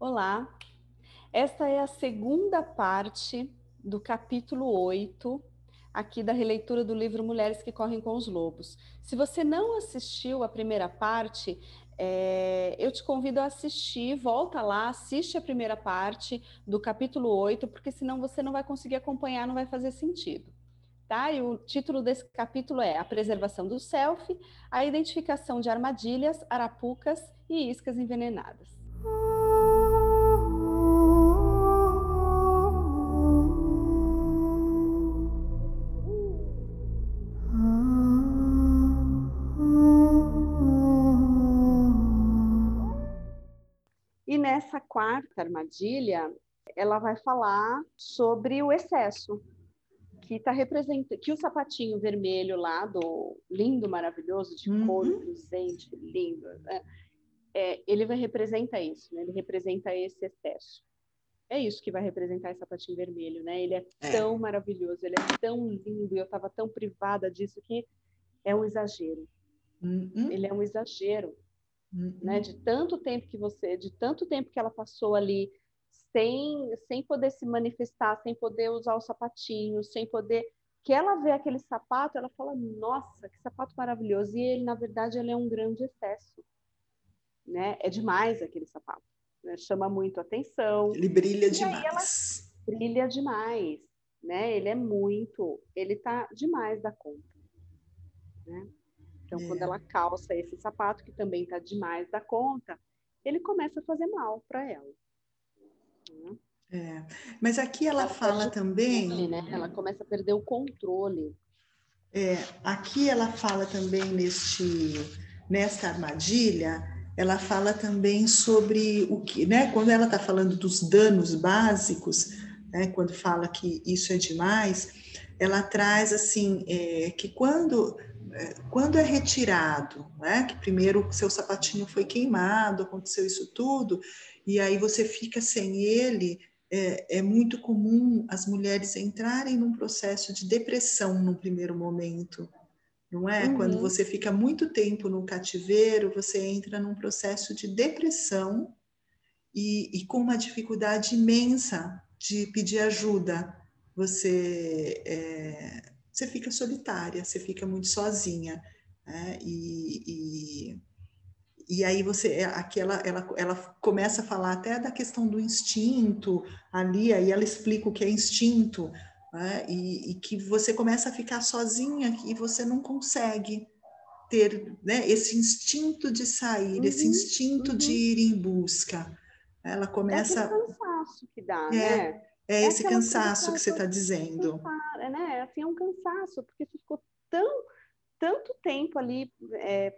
Olá, esta é a segunda parte do capítulo 8, aqui da releitura do livro Mulheres que Correm com os Lobos. Se você não assistiu a primeira parte, é, eu te convido a assistir, volta lá, assiste a primeira parte do capítulo 8, porque senão você não vai conseguir acompanhar, não vai fazer sentido. Tá? E o título desse capítulo é A Preservação do Self, a identificação de armadilhas, arapucas e iscas envenenadas. E nessa quarta armadilha, ela vai falar sobre o excesso, que está representando, que o sapatinho vermelho lá do lindo, maravilhoso, de uhum. couro presente, lindo, né? é, ele vai representar isso, né? Ele representa esse excesso. É isso que vai representar esse sapatinho vermelho, né? Ele é, é. tão maravilhoso, ele é tão lindo, e eu estava tão privada disso que é um exagero. Uhum. Ele é um exagero uhum. né? De tanto tempo que você, de tanto tempo que ela passou ali sem, sem poder se manifestar, sem poder usar o sapatinho, sem poder que ela vê aquele sapato, ela fala: "Nossa, que sapato maravilhoso". E ele, na verdade, ele é um grande excesso, né? É demais aquele sapato, né? Chama muito atenção. Ele brilha e demais. brilha demais, né? Ele é muito, ele tá demais da conta, né? Então, é. quando ela calça esse sapato, que também está demais da conta, ele começa a fazer mal para ela. É. Mas aqui ela, ela fala também. Controle, né? Ela começa a perder o controle. É, aqui ela fala também neste, nesta armadilha, ela fala também sobre o que, né? Quando ela está falando dos danos básicos, né? Quando fala que isso é demais, ela traz assim é, que quando quando é retirado, né, que primeiro o seu sapatinho foi queimado, aconteceu isso tudo, e aí você fica sem ele, é, é, muito comum as mulheres entrarem num processo de depressão no primeiro momento, não é? Uhum. Quando você fica muito tempo no cativeiro, você entra num processo de depressão e, e com uma dificuldade imensa de pedir ajuda. Você é, você fica solitária, você fica muito sozinha. Né? E, e, e, aí você, é, aqui ela, ela, ela começa a falar até da questão do instinto ali, aí ela explica o que é instinto, né? e, e, que você começa a ficar sozinha e você não consegue ter né, esse instinto de sair, uhum, esse instinto uhum. de ir em busca. Ela começa. É cansaço que dá, é, né? É, é esse cansaço que você está dizendo né? Assim, é um cansaço, porque você ficou tão, tanto tempo ali é,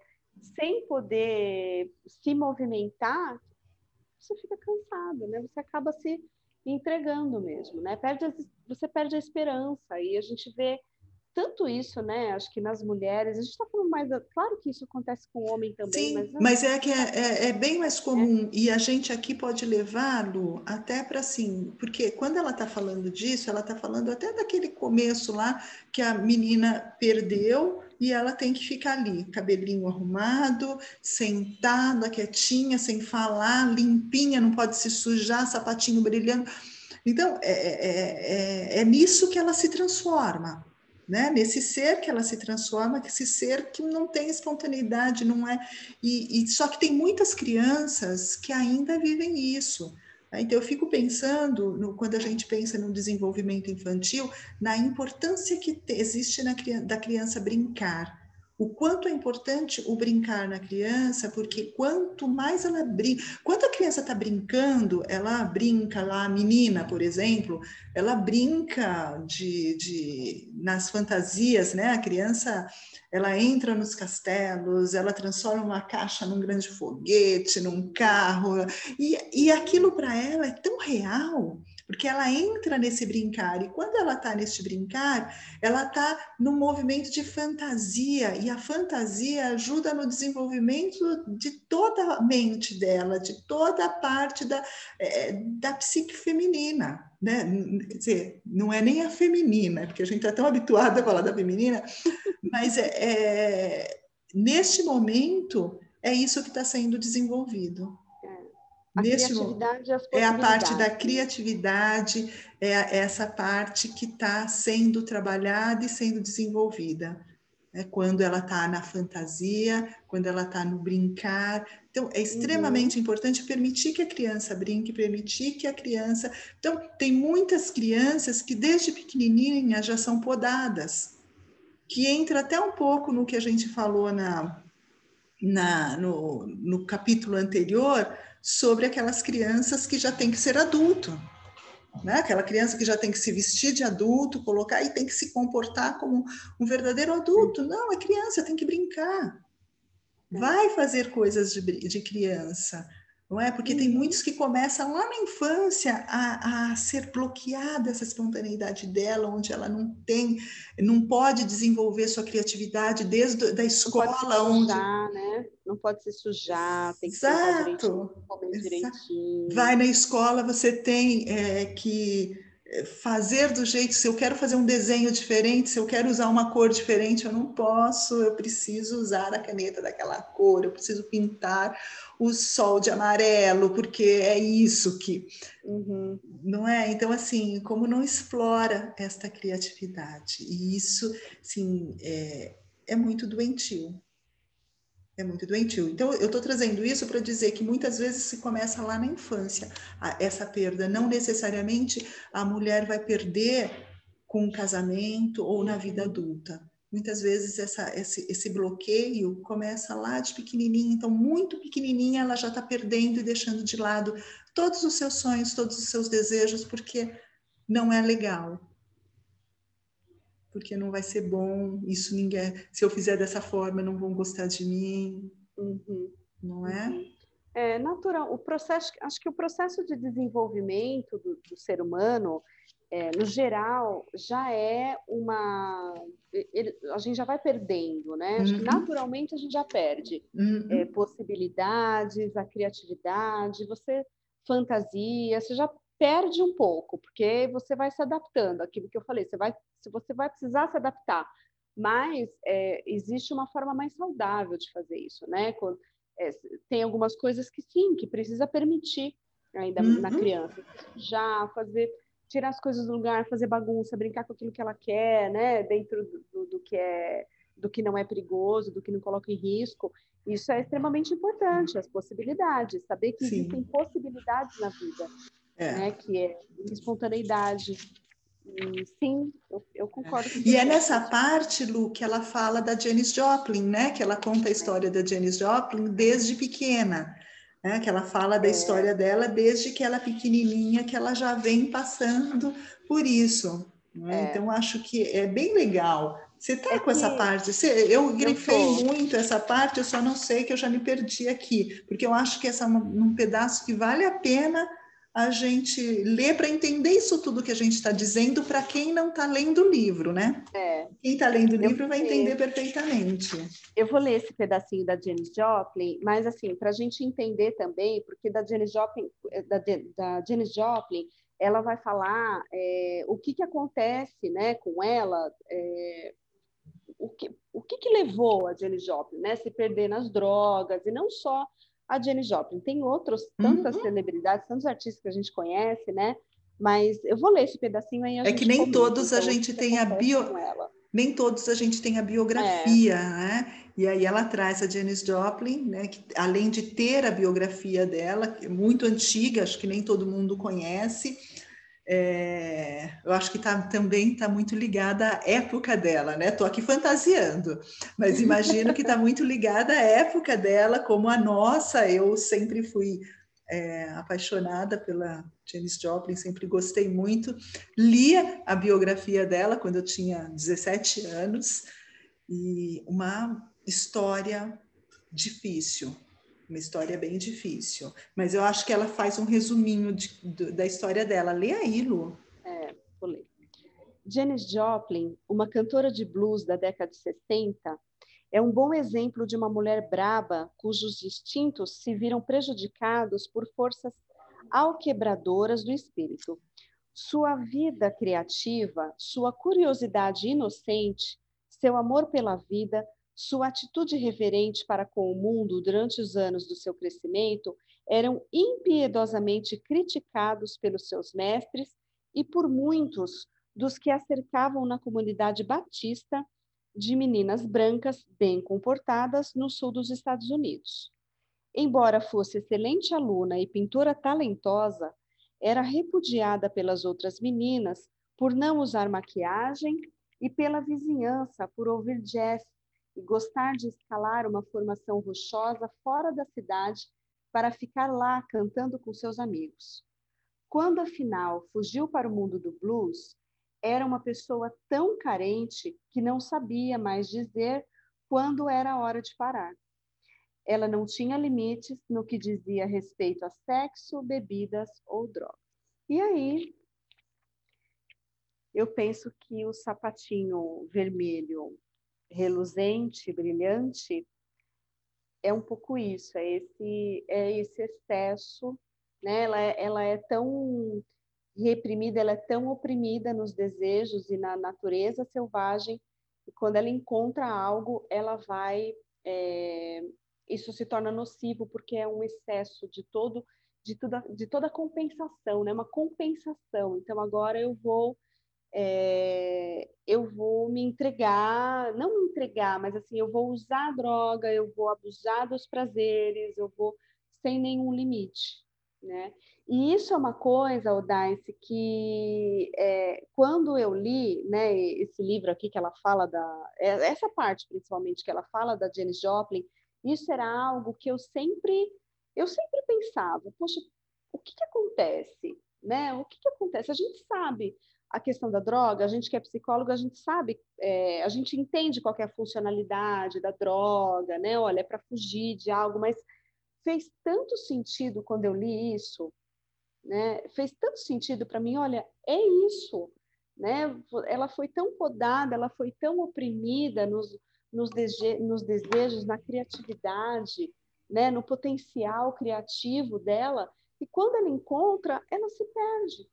sem poder se movimentar, você fica cansado, né? Você acaba se entregando mesmo, né? Perde, você perde a esperança e a gente vê tanto isso, né? Acho que nas mulheres, a gente está falando mais. Da... Claro que isso acontece com o homem também, Sim, mas. Mas é que é, é, é bem mais comum, é. e a gente aqui pode levá-lo até para assim, porque quando ela está falando disso, ela está falando até daquele começo lá que a menina perdeu e ela tem que ficar ali, cabelinho arrumado, sentada, quietinha, sem falar, limpinha, não pode se sujar, sapatinho brilhando. Então, é, é, é, é nisso que ela se transforma né? Nesse ser que ela se transforma, que esse ser que não tem espontaneidade, não é. E, e só que tem muitas crianças que ainda vivem isso. Né? Então eu fico pensando, no, quando a gente pensa no desenvolvimento infantil, na importância que te, existe na, da criança brincar o quanto é importante o brincar na criança, porque quanto mais ela brinca, quando a criança está brincando, ela brinca lá, a menina, por exemplo, ela brinca de, de nas fantasias, né? A criança ela entra nos castelos, ela transforma uma caixa num grande foguete, num carro, e, e aquilo para ela é tão real porque ela entra nesse brincar, e quando ela está nesse brincar, ela está num movimento de fantasia, e a fantasia ajuda no desenvolvimento de toda a mente dela, de toda a parte da, é, da psique feminina. Né? Quer dizer, não é nem a feminina, porque a gente está tão habituado a falar da feminina, mas é, é, neste momento é isso que está sendo desenvolvido. A criatividade as É a parte da criatividade, é essa parte que está sendo trabalhada e sendo desenvolvida. É quando ela está na fantasia, quando ela está no brincar. Então, é extremamente uhum. importante permitir que a criança brinque, permitir que a criança. Então, tem muitas crianças que desde pequenininha já são podadas, que entra até um pouco no que a gente falou na, na, no, no capítulo anterior, sobre aquelas crianças que já tem que ser adulto. Né? Aquela criança que já tem que se vestir de adulto, colocar e tem que se comportar como um verdadeiro adulto. Não, é criança, tem que brincar. É. Vai fazer coisas de, de criança não é? Porque tem uhum. muitos que começam lá na infância a, a, ser bloqueada essa espontaneidade dela, onde ela não tem, não pode desenvolver sua criatividade desde a da escola, não pode se onde sujar, né? Não pode se sujar, tem que Exato. comer direitinho. Vai na escola, você tem é, que fazer do jeito, se eu quero fazer um desenho diferente, se eu quero usar uma cor diferente, eu não posso, eu preciso usar a caneta daquela cor, eu preciso pintar o sol de amarelo, porque é isso que. Uhum. Não é? Então, assim, como não explora esta criatividade? E isso, sim, é, é muito doentio. É muito doentio. Então, eu estou trazendo isso para dizer que muitas vezes se começa lá na infância essa perda. Não necessariamente a mulher vai perder com o casamento ou na vida adulta. Muitas vezes essa, esse, esse bloqueio começa lá de pequenininha, então muito pequenininha ela já está perdendo e deixando de lado todos os seus sonhos, todos os seus desejos, porque não é legal, porque não vai ser bom, isso ninguém, se eu fizer dessa forma, não vão gostar de mim, uhum. não é? Uhum. É natural, o processo, acho que o processo de desenvolvimento do, do ser humano, é, no geral, já é uma, ele, a gente já vai perdendo, né? Uhum. naturalmente a gente já perde uhum. é, possibilidades, a criatividade, você fantasia, você já perde um pouco, porque você vai se adaptando, aquilo que eu falei, você vai, você vai precisar se adaptar, mas é, existe uma forma mais saudável de fazer isso, né? Quando, é, tem algumas coisas que sim, que precisa permitir ainda uhum. na criança, já fazer, tirar as coisas do lugar, fazer bagunça, brincar com aquilo que ela quer, né? Dentro do, do, do que é, do que não é perigoso, do que não coloca em risco. Isso é extremamente importante, as possibilidades, saber que sim. existem possibilidades na vida é. Né, que é espontaneidade. E, sim, eu, eu concordo. É. E é nessa parte, Lu, que ela fala da Janis Joplin, né? Que ela conta a história da Janis Joplin desde pequena. Né, que ela fala da é. história dela desde que ela é pequenininha, que ela já vem passando por isso. Né? É. Então, acho que é bem legal. Você está é com que... essa parte? Você, eu grifei muito essa parte, eu só não sei que eu já me perdi aqui, porque eu acho que essa é um pedaço que vale a pena a gente lê para entender isso tudo que a gente está dizendo para quem não está lendo o livro, né? É. Quem está lendo o livro vai entender perfeitamente. Eu vou ler esse pedacinho da Janis Joplin, mas assim, para a gente entender também, porque da Janis Joplin, da, da Janis Joplin, ela vai falar é, o que, que acontece né, com ela, é, o, que, o que, que levou a Janis Joplin, né? Se perder nas drogas, e não só a Jenny Joplin. Tem outros, tantas uhum. celebridades, tantos artistas que a gente conhece, né? Mas eu vou ler esse pedacinho aí. é que nem todos a gente tem a bio... Nem todos a gente tem a biografia, é. né? E aí ela traz a Janis Joplin, né? Que, além de ter a biografia dela, que é muito antiga, acho que nem todo mundo conhece, é, eu acho que tá, também está muito ligada à época dela, né? Estou aqui fantasiando, mas imagino que está muito ligada à época dela, como a nossa. Eu sempre fui é, apaixonada pela Janis Joplin, sempre gostei muito. Lia a biografia dela quando eu tinha 17 anos, e uma história difícil, uma história bem difícil. Mas eu acho que ela faz um resuminho de, de, da história dela. Lê aí, Lu. É, vou ler. Janis Joplin, uma cantora de blues da década de 60, é um bom exemplo de uma mulher braba cujos instintos se viram prejudicados por forças alquebradoras do espírito. Sua vida criativa, sua curiosidade inocente, seu amor pela vida sua atitude reverente para com o mundo durante os anos do seu crescimento eram impiedosamente criticados pelos seus mestres e por muitos dos que a cercavam na comunidade batista de meninas brancas bem comportadas no sul dos Estados Unidos. Embora fosse excelente aluna e pintora talentosa, era repudiada pelas outras meninas por não usar maquiagem e pela vizinhança por ouvir jazz e gostar de escalar uma formação rochosa fora da cidade para ficar lá cantando com seus amigos. Quando afinal fugiu para o mundo do blues, era uma pessoa tão carente que não sabia mais dizer quando era a hora de parar. Ela não tinha limites no que dizia respeito a sexo, bebidas ou drogas. E aí, eu penso que o sapatinho vermelho reluzente, brilhante, é um pouco isso, é esse, é esse excesso, né? Ela, é, ela é tão reprimida, ela é tão oprimida nos desejos e na natureza selvagem, e quando ela encontra algo, ela vai. É, isso se torna nocivo porque é um excesso de todo de toda de toda compensação, né? Uma compensação. Então agora eu vou é, eu vou me entregar, não me entregar, mas assim eu vou usar a droga, eu vou abusar dos prazeres, eu vou sem nenhum limite, né? E isso é uma coisa, Odace, que é, quando eu li né, esse livro aqui que ela fala da. É, essa parte, principalmente, que ela fala da Janis Joplin, isso era algo que eu sempre, eu sempre pensava, poxa, o que, que acontece? Né? O que, que acontece? A gente sabe a questão da droga, a gente que é psicólogo, a gente sabe, é, a gente entende qual é a funcionalidade da droga, né? Olha, é para fugir de algo, mas fez tanto sentido quando eu li isso, né? Fez tanto sentido para mim, olha, é isso, né? Ela foi tão podada, ela foi tão oprimida nos, nos, dese nos desejos, na criatividade, né? No potencial criativo dela, e quando ela encontra, ela se perde.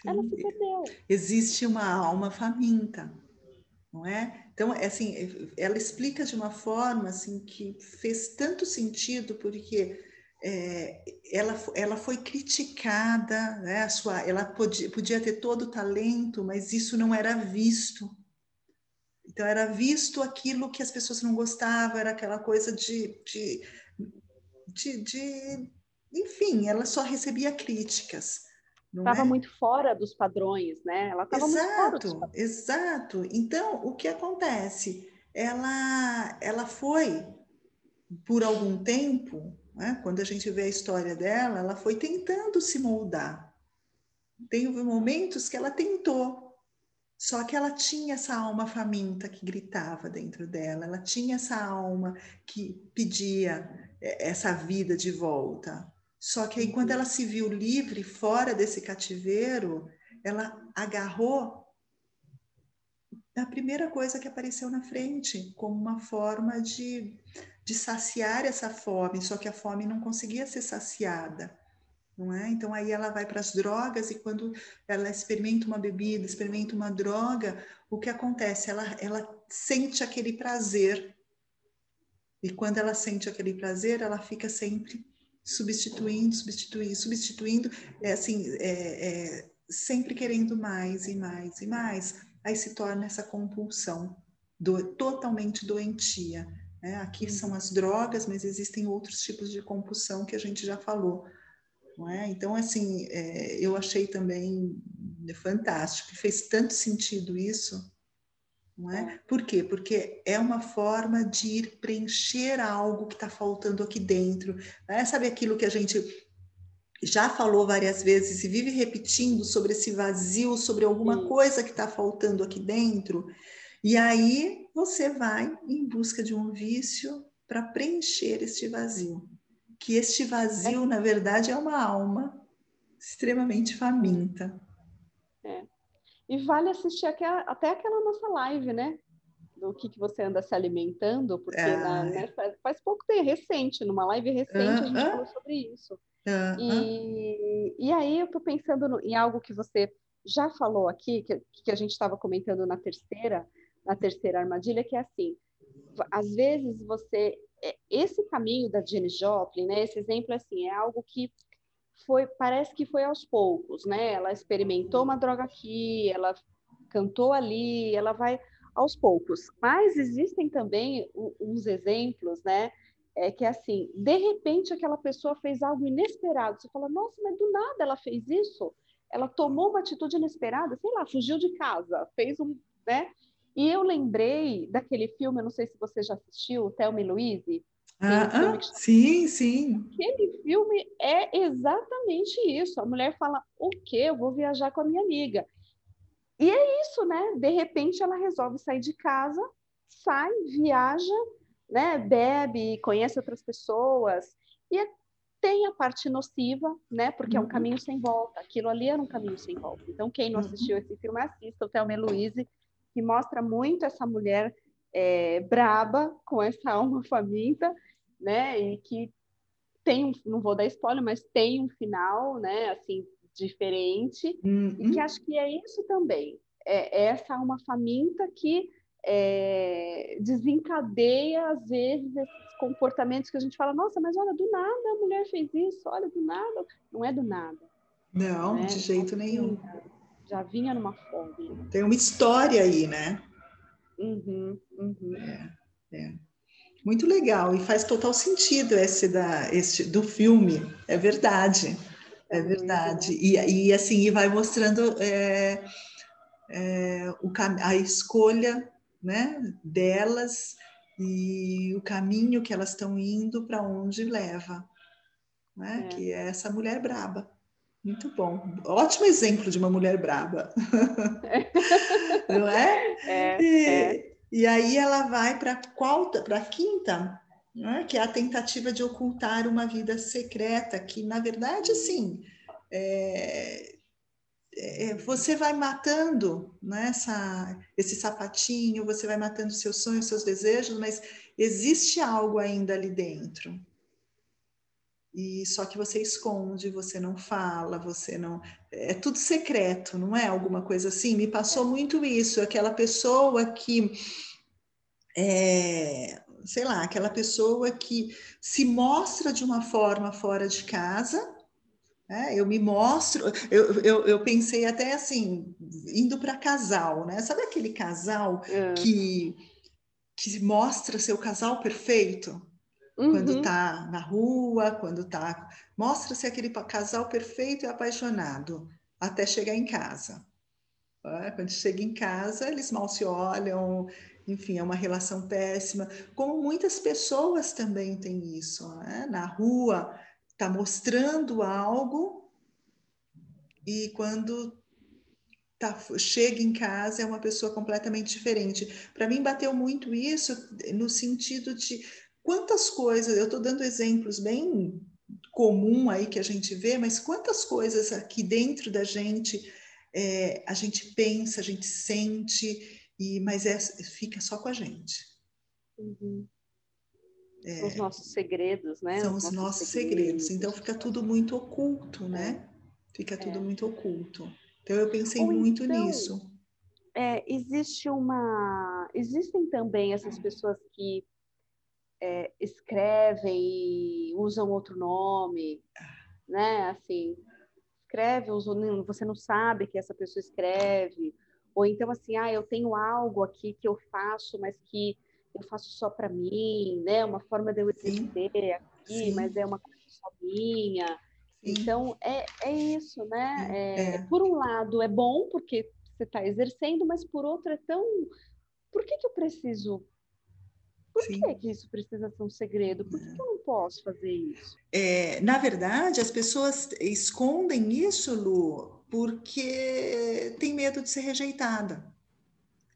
Sim. Ela se perdeu. Existe uma alma faminta, não é? Então, é assim, ela explica de uma forma assim que fez tanto sentido porque é, ela, ela foi criticada, né? A sua, ela podia, podia ter todo o talento, mas isso não era visto. Então, era visto aquilo que as pessoas não gostavam, era aquela coisa de, de, de, de enfim, ela só recebia críticas. Estava é? muito fora dos padrões, né? Ela estava muito fora dos padrões. Exato. Então, o que acontece? Ela, ela foi, por algum tempo, né? quando a gente vê a história dela, ela foi tentando se moldar. Tem momentos que ela tentou, só que ela tinha essa alma faminta que gritava dentro dela, ela tinha essa alma que pedia eh, essa vida de volta. Só que aí, quando ela se viu livre, fora desse cativeiro, ela agarrou a primeira coisa que apareceu na frente, como uma forma de, de saciar essa fome, só que a fome não conseguia ser saciada. Não é? Então aí ela vai para as drogas e quando ela experimenta uma bebida, experimenta uma droga, o que acontece? Ela, ela sente aquele prazer. E quando ela sente aquele prazer, ela fica sempre substituindo, substituindo, substituindo, é assim, é, é, sempre querendo mais e mais e mais, aí se torna essa compulsão do, totalmente doentia. Né? Aqui uhum. são as drogas, mas existem outros tipos de compulsão que a gente já falou. É? Então, assim, é, eu achei também fantástico, fez tanto sentido isso não é? Por quê? Porque é uma forma de ir preencher algo que está faltando aqui dentro. Né? Sabe aquilo que a gente já falou várias vezes e vive repetindo sobre esse vazio, sobre alguma Sim. coisa que está faltando aqui dentro? E aí você vai em busca de um vício para preencher este vazio. Que este vazio, é. na verdade, é uma alma extremamente faminta. É. E vale assistir até aquela nossa live, né? Do que, que você anda se alimentando, porque é. na, né, faz, pouco tempo, recente, numa live recente, uh -huh. a gente falou sobre isso. Uh -huh. e, e aí eu estou pensando no, em algo que você já falou aqui, que, que a gente estava comentando na terceira, na terceira armadilha, que é assim, às vezes você é, esse caminho da Janis Joplin, né? Esse exemplo assim é algo que foi, parece que foi aos poucos, né? Ela experimentou uma droga aqui, ela cantou ali, ela vai aos poucos. Mas existem também uns exemplos, né? É que assim, de repente aquela pessoa fez algo inesperado. Você fala, nossa, mas do nada ela fez isso? Ela tomou uma atitude inesperada, sei lá, fugiu de casa, fez um, né? E eu lembrei daquele filme, não sei se você já assistiu, Thelma e Louise. Ah, ah sim, sim. Aquele filme é exatamente isso. A mulher fala: o quê? Eu vou viajar com a minha amiga. E é isso, né? De repente ela resolve sair de casa, sai, viaja, né? Bebe, conhece outras pessoas. E é, tem a parte nociva, né? Porque uhum. é um uhum. caminho sem volta. Aquilo ali era um caminho sem volta. Então, quem não uhum. assistiu uhum. esse filme, assista o Thelma Louise, que mostra muito essa mulher é, braba, com essa alma faminta, né? E que tem um, não vou dar spoiler, mas tem um final, né? Assim, diferente. Uhum. E que acho que é isso também. É, é essa alma faminta que é, desencadeia, às vezes, esses comportamentos que a gente fala, nossa, mas olha, do nada a mulher fez isso, olha, do nada. Não é do nada. Não, né? de jeito nenhum. Já vinha numa fome. Tem uma história aí, né? Uhum, uhum. É, é. Muito legal e faz total sentido esse, da, esse do filme, é verdade, é verdade. E, e assim, e vai mostrando é, é, o, a escolha né, delas e o caminho que elas estão indo para onde leva, né? É. que é essa mulher braba. Muito bom. Ótimo exemplo de uma mulher braba. Não é? É, e, é. E aí ela vai para a quinta, né? que é a tentativa de ocultar uma vida secreta, que, na verdade, assim, é, é, você vai matando né, essa, esse sapatinho, você vai matando seus sonhos, seus desejos, mas existe algo ainda ali dentro e só que você esconde, você não fala, você não. É tudo secreto, não é? Alguma coisa assim. Me passou muito isso, aquela pessoa que. É, sei lá, aquela pessoa que se mostra de uma forma fora de casa. né eu me mostro, eu, eu, eu pensei até assim, indo para casal, né? Sabe aquele casal é. que, que mostra seu casal perfeito? Uhum. quando está na rua, quando está. Mostra-se aquele casal perfeito e apaixonado até chegar em casa. Quando chega em casa, eles mal se olham, enfim, é uma relação péssima. Como muitas pessoas também têm isso, né? na rua, está mostrando algo e quando tá, chega em casa é uma pessoa completamente diferente. Para mim, bateu muito isso no sentido de quantas coisas, eu estou dando exemplos bem comum aí que a gente vê, mas quantas coisas aqui dentro da gente é, a gente pensa, a gente sente, e mas é, fica só com a gente. Uhum. É, os nossos segredos, né? São os, nossos, nossos segredos. segredos. Então fica tudo muito oculto, né? Fica tudo é. muito oculto. Então eu pensei Ou muito então, nisso. É, existe uma, existem também essas pessoas que é, escrevem e usam outro nome, né? Assim, escreve, você não sabe que essa pessoa escreve, ou então assim, ah, eu tenho algo aqui que eu faço, mas que eu faço só para mim, né? Uma forma de eu exercer aqui, Sim. mas é uma coisa só minha. Sim. Então é, é isso, né? É, é. Por um lado é bom porque você está exercendo, mas por outro é tão por que, que eu preciso por Sim. que, que isso precisa ser um segredo? Por que, que eu não posso fazer isso? É, na verdade, as pessoas escondem isso, Lu, porque tem medo de ser rejeitada.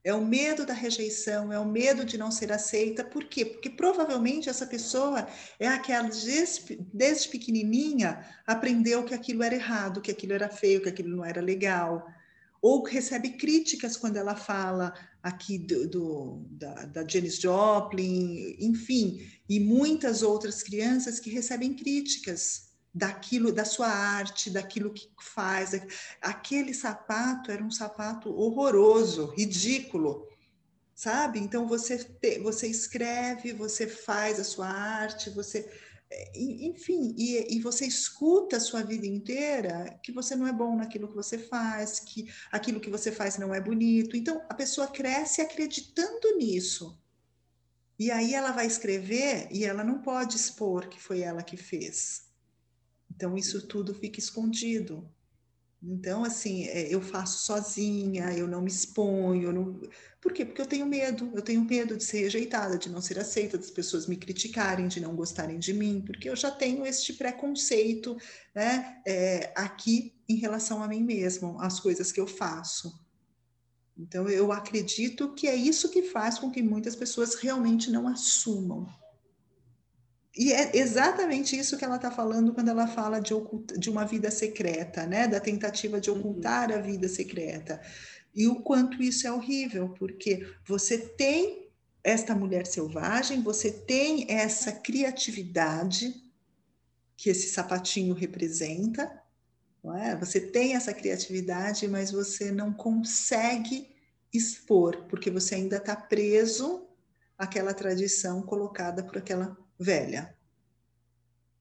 É o medo da rejeição, é o medo de não ser aceita. Por quê? Porque provavelmente essa pessoa é aquela desde, desde pequenininha aprendeu que aquilo era errado, que aquilo era feio, que aquilo não era legal ou recebe críticas quando ela fala aqui do, do, da, da Janis Joplin, enfim, e muitas outras crianças que recebem críticas daquilo, da sua arte, daquilo que faz. Aquele sapato era um sapato horroroso, ridículo. sabe? Então você te, você escreve, você faz a sua arte, você enfim, e, e, você escuta a sua vida inteira que você não é bom naquilo que você faz, que aquilo que você faz não é bonito. Então a pessoa cresce acreditando nisso. E aí ela vai escrever e ela não pode expor que foi ela que fez. Então isso tudo fica escondido. Então, assim, é, eu faço sozinha, eu não me exponho. Eu não... Por quê? Porque eu tenho medo. Eu tenho medo de ser rejeitada, de não ser aceita, das pessoas me criticarem, de não gostarem de mim, porque eu já tenho este preconceito né, é, aqui em relação a mim mesmo, as coisas que eu faço. Então, eu acredito que é isso que faz com que muitas pessoas realmente não assumam e é exatamente isso que ela está falando quando ela fala de, oculta, de uma vida secreta, né? Da tentativa de ocultar uhum. a vida secreta. E o quanto isso é horrível, porque você tem esta mulher selvagem, você tem essa criatividade que esse sapatinho representa, não é? Você tem essa criatividade, mas você não consegue expor, porque você ainda está preso àquela tradição colocada por aquela velha.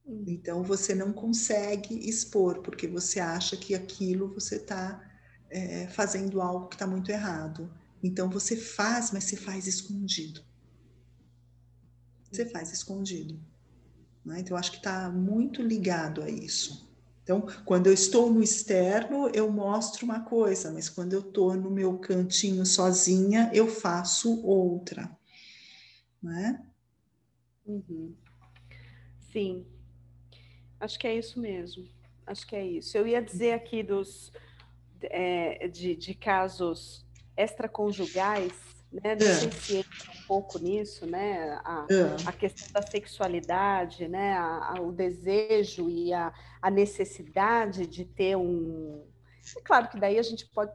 Hum. Então você não consegue expor, porque você acha que aquilo você está é, fazendo algo que está muito errado. Então você faz, mas você faz escondido. Você faz escondido. Né? Então acho que está muito ligado a isso. Então, quando eu estou no externo, eu mostro uma coisa, mas quando eu estou no meu cantinho sozinha, eu faço outra. Né? Uhum. Sim, acho que é isso mesmo. Acho que é isso. Eu ia dizer aqui dos é, de, de, casos extraconjugais, né? Não é. sei se entra um pouco nisso, né? A, é. a questão da sexualidade, né? A, a, o desejo e a, a necessidade de ter um. É claro que daí a gente pode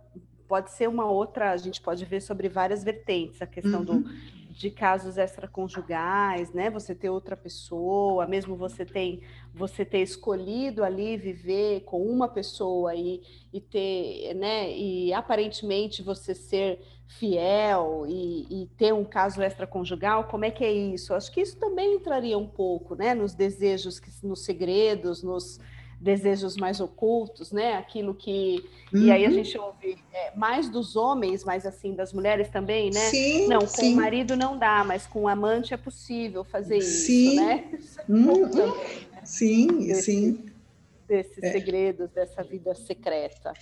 pode ser uma outra, a gente pode ver sobre várias vertentes, a questão uhum. do, de casos extraconjugais, né? Você ter outra pessoa, mesmo você tem você ter escolhido ali viver com uma pessoa e, e ter, né? E aparentemente você ser fiel e, e ter um caso extraconjugal, como é que é isso? Acho que isso também entraria um pouco, né? Nos desejos, nos segredos, nos desejos mais ocultos, né? Aquilo que uhum. e aí a uhum. gente ouve é, mais dos homens, mas assim das mulheres também, né? Sim, não, com sim. o marido não dá, mas com o amante é possível fazer sim. isso, né? Uhum. Também, né? Sim, sim. Desses é. segredos dessa vida secreta.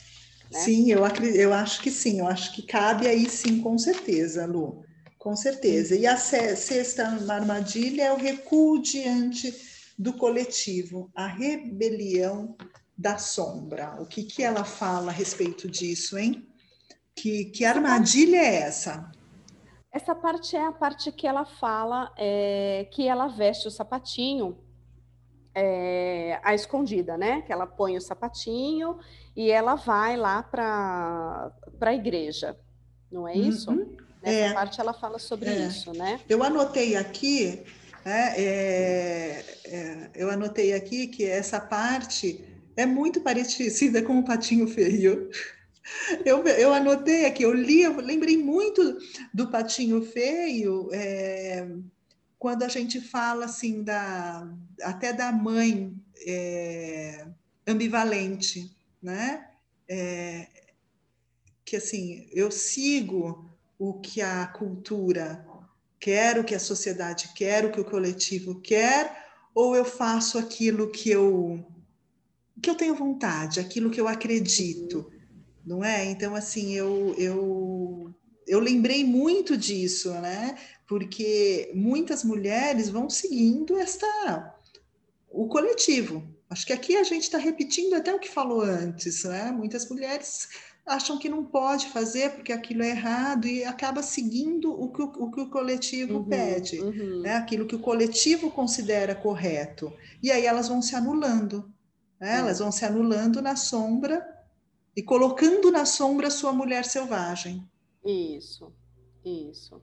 Né? Sim, eu, eu acho que sim, eu acho que cabe aí sim, com certeza, Lu, com certeza. E a sexta armadilha é o recuo diante do coletivo, a rebelião da sombra. O que, que ela fala a respeito disso, hein? Que, que armadilha é essa? Essa parte é a parte que ela fala é, que ela veste o sapatinho é, à escondida, né? Que ela põe o sapatinho e ela vai lá para a igreja, não é isso? Uhum. Nessa é, parte ela fala sobre é. isso, né? Eu anotei aqui é, é, é, eu anotei aqui que essa parte é muito parecida com o Patinho Feio. Eu, eu anotei aqui, eu li, eu lembrei muito do Patinho Feio é, quando a gente fala assim da até da mãe é, ambivalente, né? É, que assim eu sigo o que a cultura quer, o que a sociedade quer, o que o coletivo quer, ou eu faço aquilo que eu que eu tenho vontade, aquilo que eu acredito, não é? Então assim, eu eu eu lembrei muito disso, né? Porque muitas mulheres vão seguindo esta o coletivo. Acho que aqui a gente está repetindo até o que falou antes, né? Muitas mulheres acham que não pode fazer porque aquilo é errado e acaba seguindo o que o, o, que o coletivo uhum, pede, uhum. Né? aquilo que o coletivo considera correto. E aí elas vão se anulando, né? elas vão se anulando na sombra e colocando na sombra a sua mulher selvagem. Isso, isso.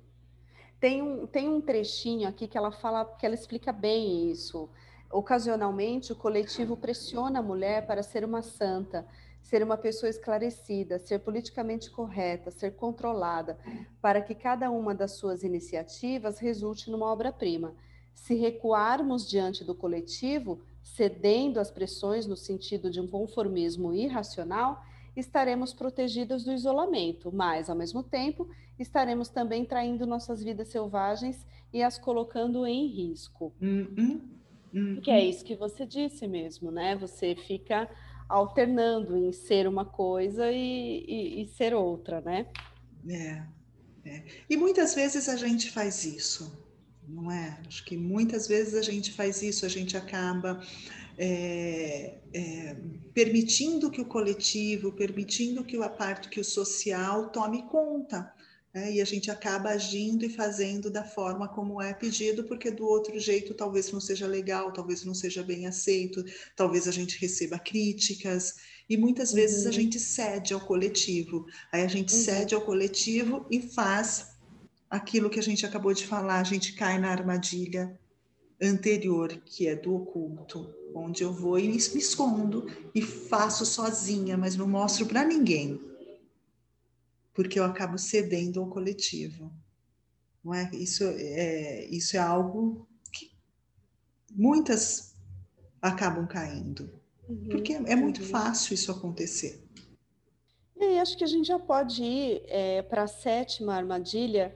Tem um, tem um trechinho aqui que ela fala, que ela explica bem isso. Ocasionalmente, o coletivo pressiona a mulher para ser uma santa, ser uma pessoa esclarecida, ser politicamente correta, ser controlada, para que cada uma das suas iniciativas resulte numa obra-prima. Se recuarmos diante do coletivo, cedendo às pressões no sentido de um conformismo irracional, estaremos protegidas do isolamento, mas, ao mesmo tempo, estaremos também traindo nossas vidas selvagens e as colocando em risco. Uhum. Uhum. Porque é isso que você disse mesmo, né? Você fica alternando em ser uma coisa e, e, e ser outra, né? É, é. E muitas vezes a gente faz isso, não é? Acho que muitas vezes a gente faz isso, a gente acaba é, é, permitindo que o coletivo, permitindo que a parte que o social tome conta. Né? E a gente acaba agindo e fazendo da forma como é pedido, porque do outro jeito talvez não seja legal, talvez não seja bem aceito, talvez a gente receba críticas, e muitas vezes a uhum. gente cede ao coletivo. Aí a gente uhum. cede ao coletivo e faz aquilo que a gente acabou de falar, a gente cai na armadilha anterior, que é do oculto, onde eu vou e me escondo e faço sozinha, mas não mostro para ninguém porque eu acabo cedendo ao coletivo. Não é? Isso, é, isso é algo que muitas acabam caindo, uhum, porque é muito uhum. fácil isso acontecer. E acho que a gente já pode ir é, para a sétima armadilha,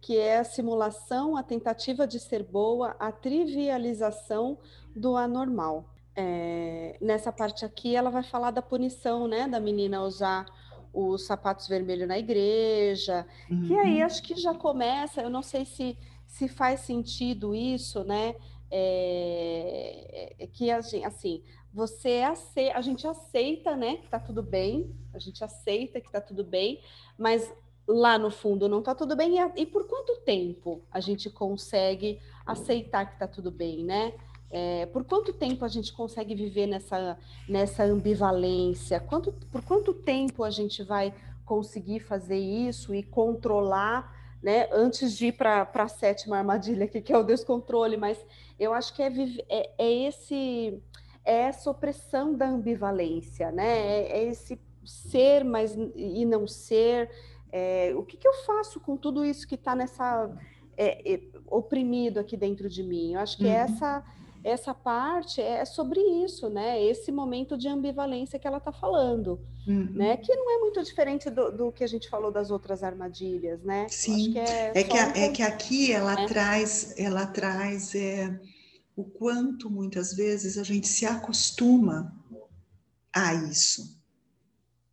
que é a simulação, a tentativa de ser boa, a trivialização do anormal. É, nessa parte aqui, ela vai falar da punição, né, da menina usar os sapatos vermelhos na igreja, uhum. que aí acho que já começa, eu não sei se, se faz sentido isso, né? É, é que assim, assim você aceita, a gente aceita, né, que tá tudo bem, a gente aceita que tá tudo bem, mas lá no fundo não tá tudo bem, e, e por quanto tempo a gente consegue aceitar que tá tudo bem, né? É, por quanto tempo a gente consegue viver nessa, nessa ambivalência? Quanto, por quanto tempo a gente vai conseguir fazer isso e controlar, né? Antes de ir para a sétima armadilha aqui, que é o descontrole, mas eu acho que é, é, é esse é essa opressão da ambivalência, né? É, é esse ser, mas e não ser. É, o que, que, eu faço com tudo isso que está nessa é, oprimido aqui dentro de mim? Eu acho que uhum. essa essa parte é sobre isso, né? Esse momento de ambivalência que ela está falando, uhum. né? Que não é muito diferente do, do, que a gente falou das outras armadilhas, né? Sim, que é, é, que a, um... é, que aqui ela né? traz, ela traz é, o quanto muitas vezes a gente se acostuma a isso,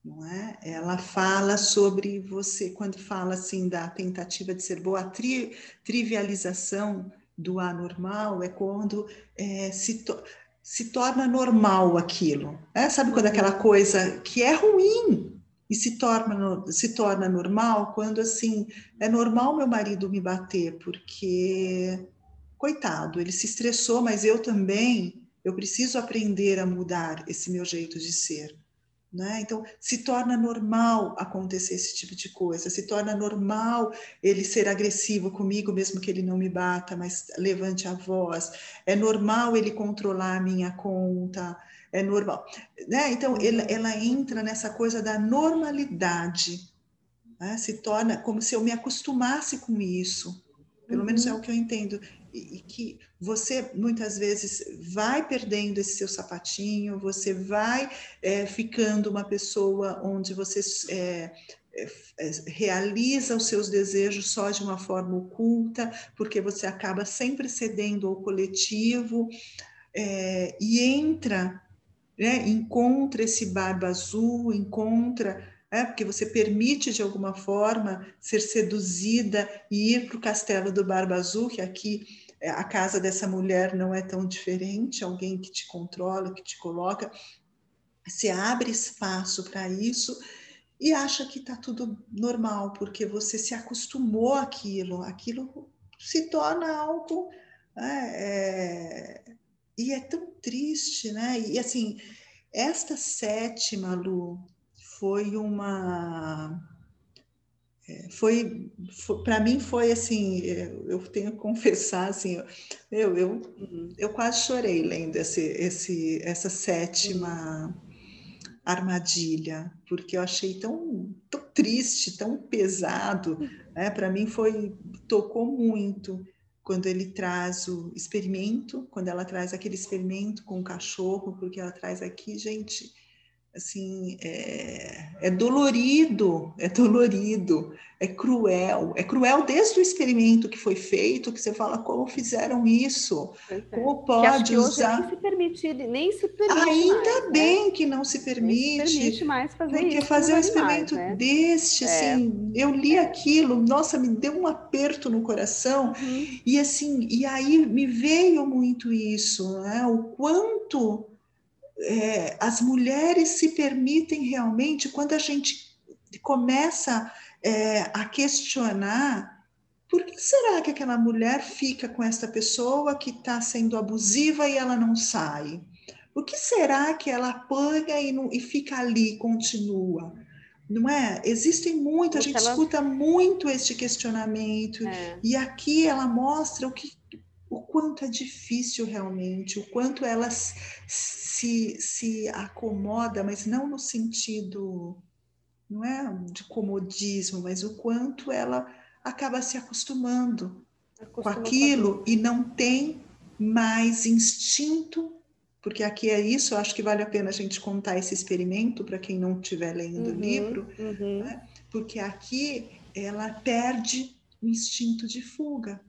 não é? Ela fala sobre você quando fala assim da tentativa de ser boa, a tri, trivialização do anormal é quando é, se, to se torna normal aquilo. É? Sabe quando aquela uhum. coisa que é ruim e se torna, se torna normal? Quando assim, é normal meu marido me bater, porque, coitado, ele se estressou, mas eu também, eu preciso aprender a mudar esse meu jeito de ser. Né? Então, se torna normal acontecer esse tipo de coisa, se torna normal ele ser agressivo comigo, mesmo que ele não me bata, mas levante a voz, é normal ele controlar a minha conta, é normal. Né? Então, ela, ela entra nessa coisa da normalidade, né? se torna como se eu me acostumasse com isso, pelo uhum. menos é uhum. o que eu entendo e que você muitas vezes vai perdendo esse seu sapatinho, você vai é, ficando uma pessoa onde você é, realiza os seus desejos só de uma forma oculta, porque você acaba sempre cedendo ao coletivo é, e entra, né, encontra esse barba azul, encontra é, porque você permite de alguma forma ser seduzida e ir para o castelo do Barba Azul, que aqui é, a casa dessa mulher não é tão diferente, alguém que te controla, que te coloca. Você abre espaço para isso e acha que está tudo normal, porque você se acostumou àquilo, aquilo se torna algo. É, é, e é tão triste, né? E assim, esta sétima, Lu, foi uma é, foi, foi para mim foi assim é, eu tenho que confessar assim eu eu, uhum. eu quase chorei lendo esse, esse essa sétima armadilha, porque eu achei tão, tão triste, tão pesado, né? Para mim foi tocou muito quando ele traz o experimento, quando ela traz aquele experimento com o cachorro, porque ela traz aqui, gente, assim, é, é, dolorido, é dolorido, é cruel, é cruel desde o experimento que foi feito, que você fala como fizeram isso, é. como pode usar. Nem se permite, nem se permite Ainda mais, né? bem né? que não se permite. Se permite mais fazer porque isso. fazer um experimento né? deste, é. assim, eu li é. aquilo, nossa, me deu um aperto no coração, uhum. e assim, e aí me veio muito isso, né? O quanto é, as mulheres se permitem realmente, quando a gente começa é, a questionar, por que será que aquela mulher fica com essa pessoa que está sendo abusiva e ela não sai? O que será que ela apanha e, não, e fica ali, continua? Não é? Existem muito, a gente ela... escuta muito este questionamento, é. e aqui ela mostra o que o quanto é difícil realmente, o quanto elas se, se acomoda, mas não no sentido, não é de comodismo, mas o quanto ela acaba se acostumando Acostuma com aquilo e não tem mais instinto, porque aqui é isso, eu acho que vale a pena a gente contar esse experimento para quem não estiver lendo uhum, o livro, uhum. Né? porque aqui ela perde o instinto de fuga.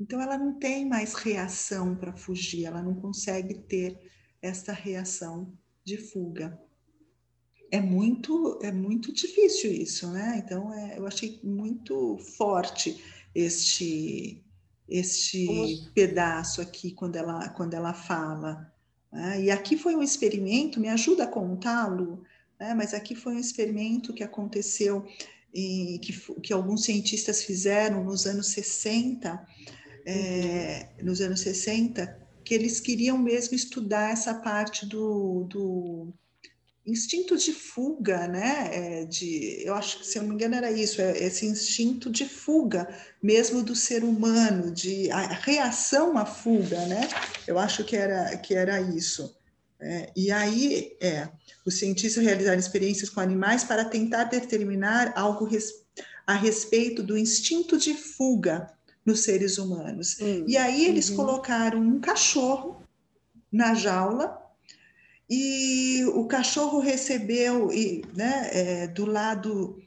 Então ela não tem mais reação para fugir, ela não consegue ter essa reação de fuga. É muito é muito difícil isso, né? Então é, eu achei muito forte este este pedaço aqui quando ela quando ela fala. Né? E aqui foi um experimento, me ajuda a contá-lo, né? mas aqui foi um experimento que aconteceu e que, que alguns cientistas fizeram nos anos 60 é, nos anos 60, que eles queriam mesmo estudar essa parte do, do instinto de fuga, né? É, de, eu acho que, se eu não me engano, era isso, é, esse instinto de fuga mesmo do ser humano, de a reação à fuga, né? Eu acho que era, que era isso. É, e aí, é, os cientistas realizaram experiências com animais para tentar determinar algo res, a respeito do instinto de fuga nos seres humanos. Hum, e aí eles uhum. colocaram um cachorro na jaula e o cachorro recebeu e, né, é, do lado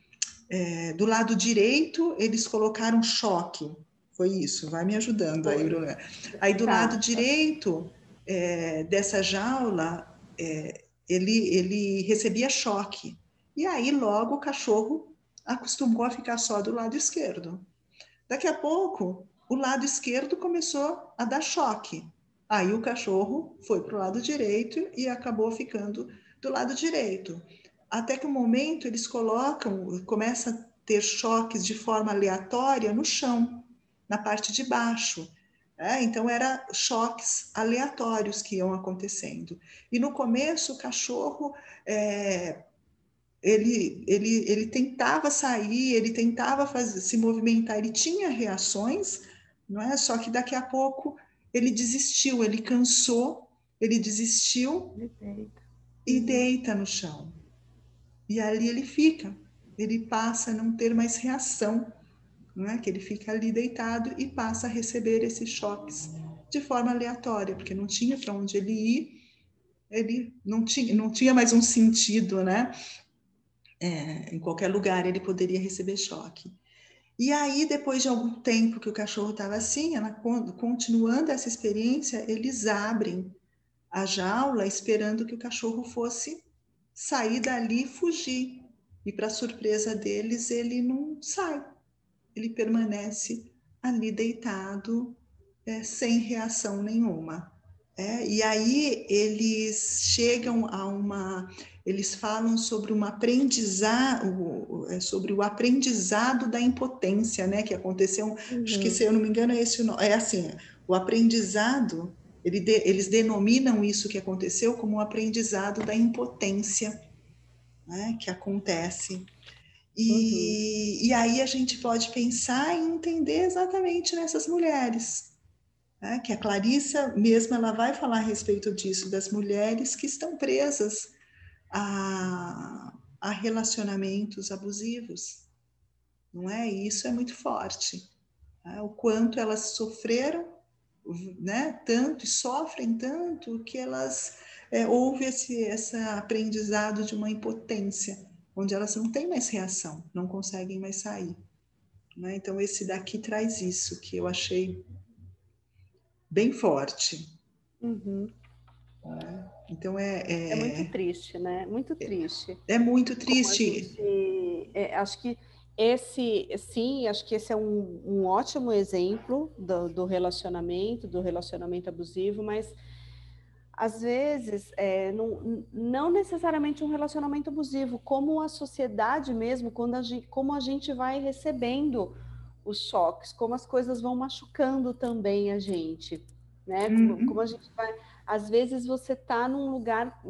é, do lado direito eles colocaram choque. Foi isso, vai me ajudando aí, Bruna. Aí do tá. lado direito é, dessa jaula é, ele ele recebia choque. E aí logo o cachorro acostumou a ficar só do lado esquerdo. Daqui a pouco, o lado esquerdo começou a dar choque. Aí o cachorro foi para o lado direito e acabou ficando do lado direito. Até que um momento eles colocam, começa a ter choques de forma aleatória no chão, na parte de baixo. É, então, eram choques aleatórios que iam acontecendo. E no começo, o cachorro é, ele, ele, ele tentava sair, ele tentava fazer, se movimentar, ele tinha reações, não é? Só que daqui a pouco ele desistiu, ele cansou, ele desistiu e deita no chão. E ali ele fica, ele passa a não ter mais reação, não é? Que ele fica ali deitado e passa a receber esses choques de forma aleatória, porque não tinha para onde ele ir, ele não tinha, não tinha mais um sentido, né? É, em qualquer lugar ele poderia receber choque. E aí, depois de algum tempo que o cachorro estava assim, ela, continuando essa experiência, eles abrem a jaula esperando que o cachorro fosse sair dali e fugir. E, para surpresa deles, ele não sai. Ele permanece ali deitado, é, sem reação nenhuma. É, e aí eles chegam a uma eles falam sobre um aprendizado, é, sobre o aprendizado da impotência, né, que aconteceu, uhum. acho que uhum. se eu não me engano é esse é assim, o aprendizado, ele de, eles denominam isso que aconteceu como o um aprendizado da impotência, né, que acontece. E, uhum. e aí a gente pode pensar e entender exatamente nessas mulheres, É, que a Clarissa mesmo ela vai falar a respeito disso, das mulheres que estão presas a, a relacionamentos abusivos, não é? E isso é muito forte. É? O quanto elas sofreram, né? Tanto e sofrem tanto que elas é, houve esse esse aprendizado de uma impotência, onde elas não têm mais reação, não conseguem mais sair. Né? Então esse daqui traz isso que eu achei bem forte. Uhum. É, então é, é, é. muito triste, né? Muito triste. É, é muito triste. Gente, é, acho que esse, sim, acho que esse é um, um ótimo exemplo do, do, relacionamento, do relacionamento abusivo, mas às vezes é, não, não necessariamente um relacionamento abusivo, como a sociedade mesmo, quando a gente, como a gente vai recebendo os choques, como as coisas vão machucando também a gente, né? Como, uhum. como a gente vai às vezes você está num lugar,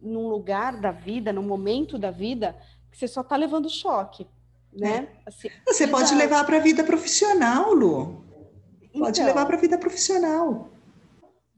num lugar da vida, num momento da vida, que você só está levando choque, né? É. Assim, você pode levar para a vida profissional, Lu. Pode então, levar para a vida profissional.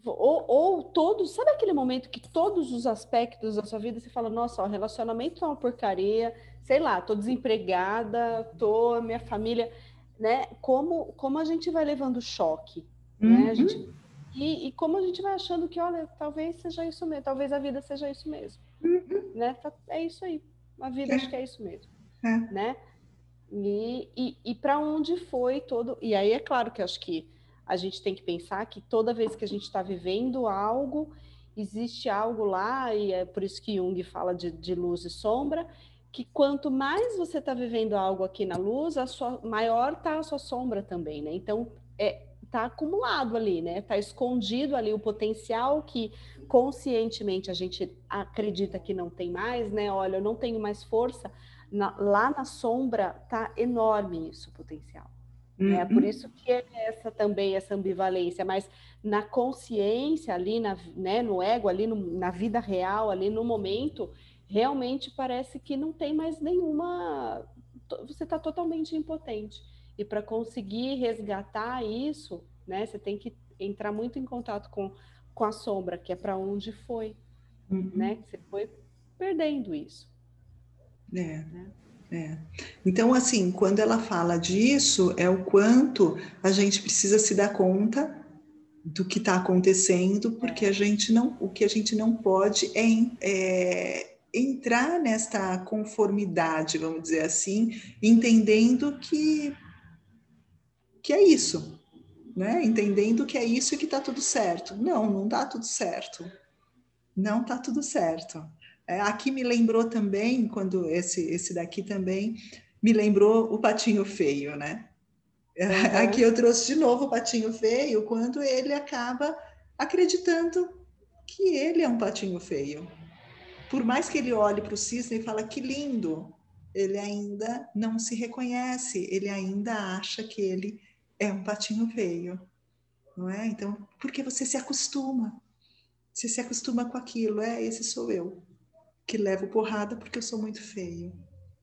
Ou, ou todos, sabe aquele momento que todos os aspectos da sua vida você fala, nossa, o relacionamento é uma porcaria, sei lá, tô desempregada, tô, minha família, né? Como, como a gente vai levando choque, uhum. né? A gente uhum. E, e, como a gente vai achando que, olha, talvez seja isso mesmo, talvez a vida seja isso mesmo, uhum. né? Tá, é isso aí, a vida é. acho que é isso mesmo, é. né? E, e, e para onde foi todo... E aí é claro que acho que a gente tem que pensar que toda vez que a gente está vivendo algo, existe algo lá, e é por isso que Jung fala de, de luz e sombra, que quanto mais você está vivendo algo aqui na luz, a sua, maior está a sua sombra também, né? Então, é, está acumulado ali, né? Está escondido ali o potencial que conscientemente a gente acredita que não tem mais, né? Olha, eu não tenho mais força. Na, lá na sombra tá enorme isso, o potencial. Uhum. É por isso que é essa também essa ambivalência, mas na consciência ali, na, né, no ego ali, no, na vida real ali, no momento, realmente parece que não tem mais nenhuma. Você está totalmente impotente. E para conseguir resgatar isso, né, você tem que entrar muito em contato com, com a sombra, que é para onde foi, uhum. né? Você foi perdendo isso. É. Né? É. Então, assim, quando ela fala disso, é o quanto a gente precisa se dar conta do que está acontecendo, porque é. a gente não, o que a gente não pode é, é entrar nesta conformidade, vamos dizer assim, entendendo que que é isso, né? Entendendo que é isso e que está tudo certo. Não, não está tudo certo. Não está tudo certo. É, aqui me lembrou também, quando esse, esse daqui também me lembrou o patinho feio, né? Uhum. Aqui eu trouxe de novo o patinho feio, quando ele acaba acreditando que ele é um patinho feio. Por mais que ele olhe para o cisne e fala que lindo, ele ainda não se reconhece, ele ainda acha que ele é um patinho feio, não é? Então, porque você se acostuma, você se acostuma com aquilo, é, esse sou eu, que levo porrada porque eu sou muito feio.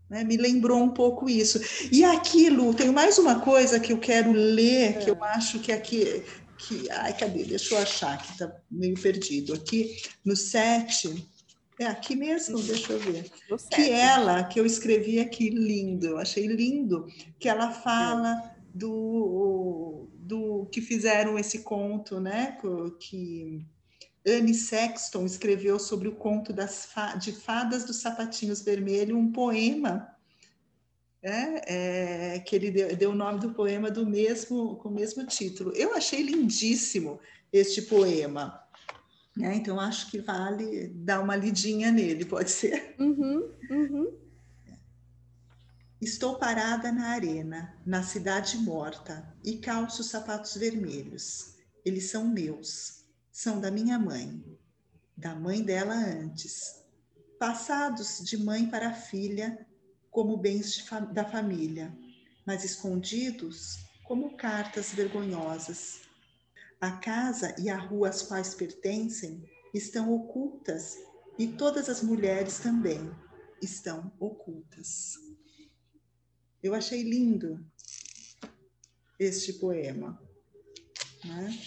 Né? Me lembrou um pouco isso. E aquilo, tem mais uma coisa que eu quero ler, é. que eu acho que aqui, que, ai, cadê? Deixa eu achar, que está meio perdido. Aqui no 7, é aqui mesmo, deixa eu ver. Que ela, que eu escrevi aqui, lindo, eu achei lindo, que ela fala é do, do que fizeram esse conto, né? Que Anne Sexton escreveu sobre o conto das de fadas dos sapatinhos vermelhos, um poema é, é, que ele deu, deu, o nome do poema do mesmo com o mesmo título. Eu achei lindíssimo este poema. Né? Então acho que vale dar uma lidinha nele, pode ser. Uhum, uhum. Estou parada na arena, na cidade morta, e calço sapatos vermelhos. Eles são meus, são da minha mãe, da mãe dela antes, passados de mãe para filha como bens fa da família, mas escondidos como cartas vergonhosas. A casa e a rua às quais pertencem estão ocultas e todas as mulheres também estão ocultas. Eu achei lindo este poema. Né?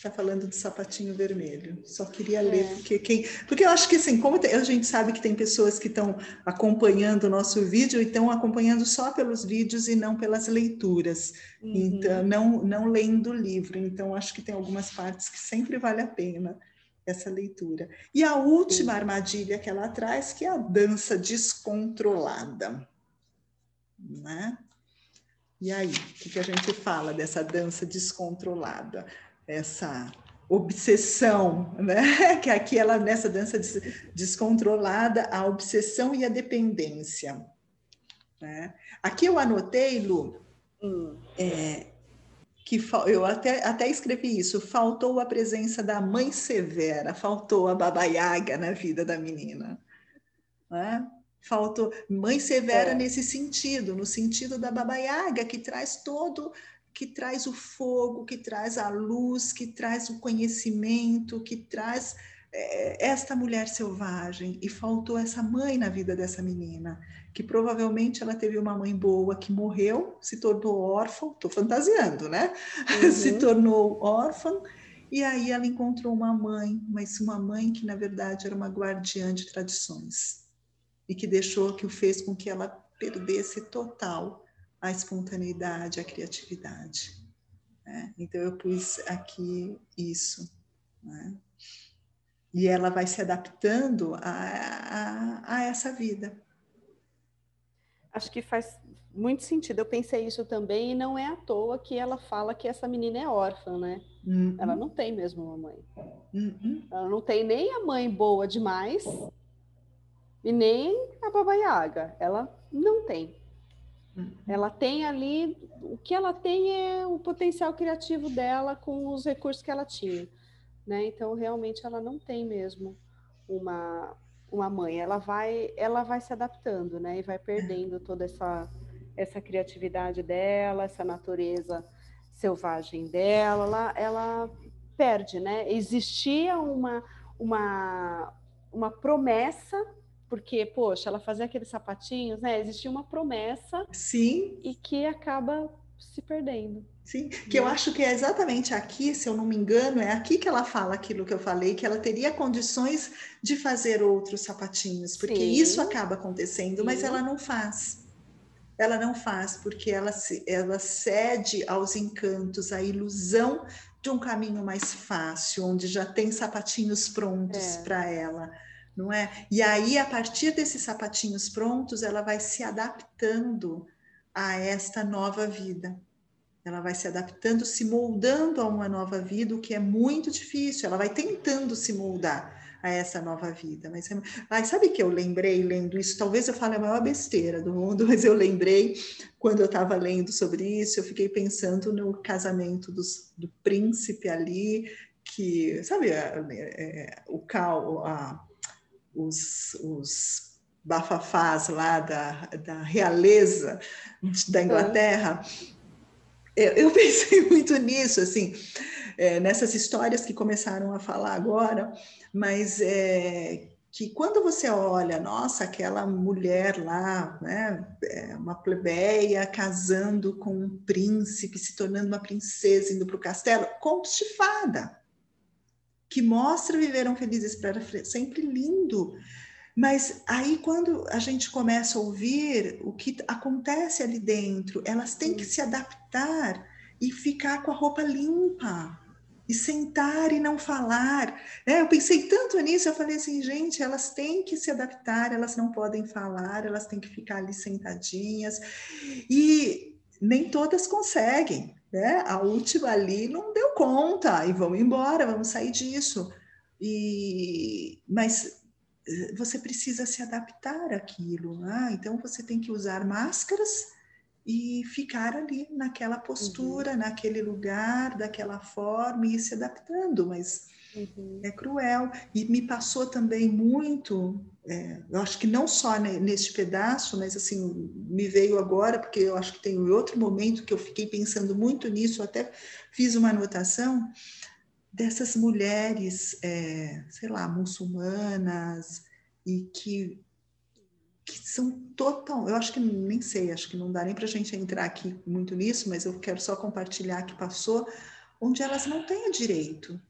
está falando de sapatinho vermelho. Só queria ler, é. porque quem. Porque eu acho que assim, como a gente sabe que tem pessoas que estão acompanhando o nosso vídeo e estão acompanhando só pelos vídeos e não pelas leituras. Uhum. Então, não, não lendo o livro. Então, acho que tem algumas partes que sempre vale a pena essa leitura. E a última armadilha que ela traz, que é a dança descontrolada. Né? E aí, o que, que a gente fala dessa dança descontrolada? Essa obsessão, né? Que aqui ela nessa dança descontrolada, a obsessão e a dependência. Né? Aqui eu anotei, Lu, é, que eu até, até escrevi isso, faltou a presença da mãe severa, faltou a babaiaga na vida da menina. Né? Faltou mãe severa é. nesse sentido, no sentido da babaiaga, que traz todo, que traz o fogo, que traz a luz, que traz o conhecimento, que traz é, esta mulher selvagem. E faltou essa mãe na vida dessa menina, que provavelmente ela teve uma mãe boa que morreu, se tornou órfã, estou fantasiando, né? Uhum. se tornou órfã. E aí ela encontrou uma mãe, mas uma mãe que na verdade era uma guardiã de tradições e que deixou, que o fez com que ela perdesse total a espontaneidade, a criatividade. Né? Então eu pus aqui isso. Né? E ela vai se adaptando a, a, a, essa vida. Acho que faz muito sentido. Eu pensei isso também, e não é à toa que ela fala que essa menina é órfã, né? Uhum. Ela não tem mesmo uma mãe. Uhum. Ela não tem nem a mãe boa demais, e nem a Baba Yaga. Ela não tem. Uhum. Ela tem ali, o que ela tem é o potencial criativo dela com os recursos que ela tinha. Né? Então, realmente, ela não tem mesmo uma, uma mãe. Ela vai, ela vai se adaptando, né? E vai perdendo toda essa, essa criatividade dela, essa natureza selvagem dela. Ela, ela perde, né? Existia uma, uma, uma promessa porque, poxa, ela fazia aqueles sapatinhos, né? Existia uma promessa. Sim. E que acaba se perdendo. Sim, que eu né? acho que é exatamente aqui, se eu não me engano, é aqui que ela fala aquilo que eu falei, que ela teria condições de fazer outros sapatinhos, porque Sim. isso acaba acontecendo, Sim. mas ela não faz. Ela não faz, porque ela, se, ela cede aos encantos, à ilusão de um caminho mais fácil, onde já tem sapatinhos prontos é. para ela não é? E aí, a partir desses sapatinhos prontos, ela vai se adaptando a esta nova vida. Ela vai se adaptando, se moldando a uma nova vida, o que é muito difícil. Ela vai tentando se moldar a essa nova vida. Mas, é... mas sabe que eu lembrei lendo isso? Talvez eu fale a maior besteira do mundo, mas eu lembrei quando eu estava lendo sobre isso, eu fiquei pensando no casamento dos, do príncipe ali, que, sabe, é, é, o cal, a, os, os bafafás lá da, da realeza da Inglaterra, eu, eu pensei muito nisso, assim, é, nessas histórias que começaram a falar agora, mas é, que quando você olha, nossa, aquela mulher lá, né, é uma plebeia casando com um príncipe, se tornando uma princesa, indo para o castelo, contos de fada que mostra viveram felizes para sempre lindo. Mas aí, quando a gente começa a ouvir o que acontece ali dentro, elas têm que se adaptar e ficar com a roupa limpa, e sentar e não falar. É, eu pensei tanto nisso, eu falei assim, gente, elas têm que se adaptar, elas não podem falar, elas têm que ficar ali sentadinhas. E nem todas conseguem né? A última ali não deu conta e vamos embora, vamos sair disso. E mas eh, você precisa se adaptar àquilo, né? então você tem que usar máscaras e ficar ali naquela postura, uhum. naquele lugar, daquela forma e ir se adaptando, mas uhum. é cruel. E me passou também muito é, eu acho que não só neste pedaço, mas assim, me veio agora, porque eu acho que tem outro momento que eu fiquei pensando muito nisso, até fiz uma anotação dessas mulheres, é, sei lá, muçulmanas, e que, que são total, eu acho que nem sei, acho que não dá nem para a gente entrar aqui muito nisso, mas eu quero só compartilhar que passou onde elas não têm direito.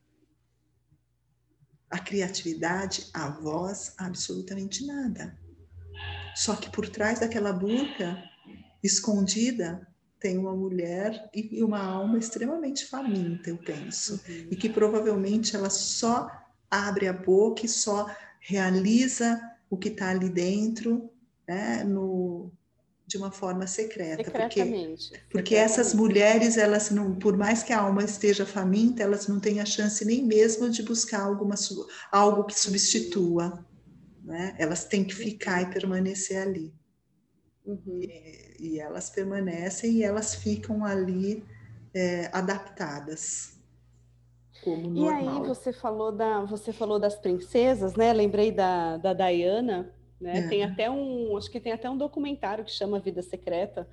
A criatividade, a voz, absolutamente nada. Só que por trás daquela burca, escondida, tem uma mulher e uma alma extremamente faminta, eu penso. Uhum. E que provavelmente ela só abre a boca e só realiza o que está ali dentro, né, no, de uma forma secreta. Secretamente. Porque, porque essas mulheres, elas não, por mais que a alma esteja faminta, elas não têm a chance nem mesmo de buscar alguma, algo que substitua. Né? Elas têm que ficar e permanecer ali. Uhum. E, e, elas permanecem e elas ficam ali é, adaptadas. Como normal. E aí você falou da você falou das princesas, né? Lembrei da, da Diana, né? É. Tem até um, acho que tem até um documentário que chama Vida Secreta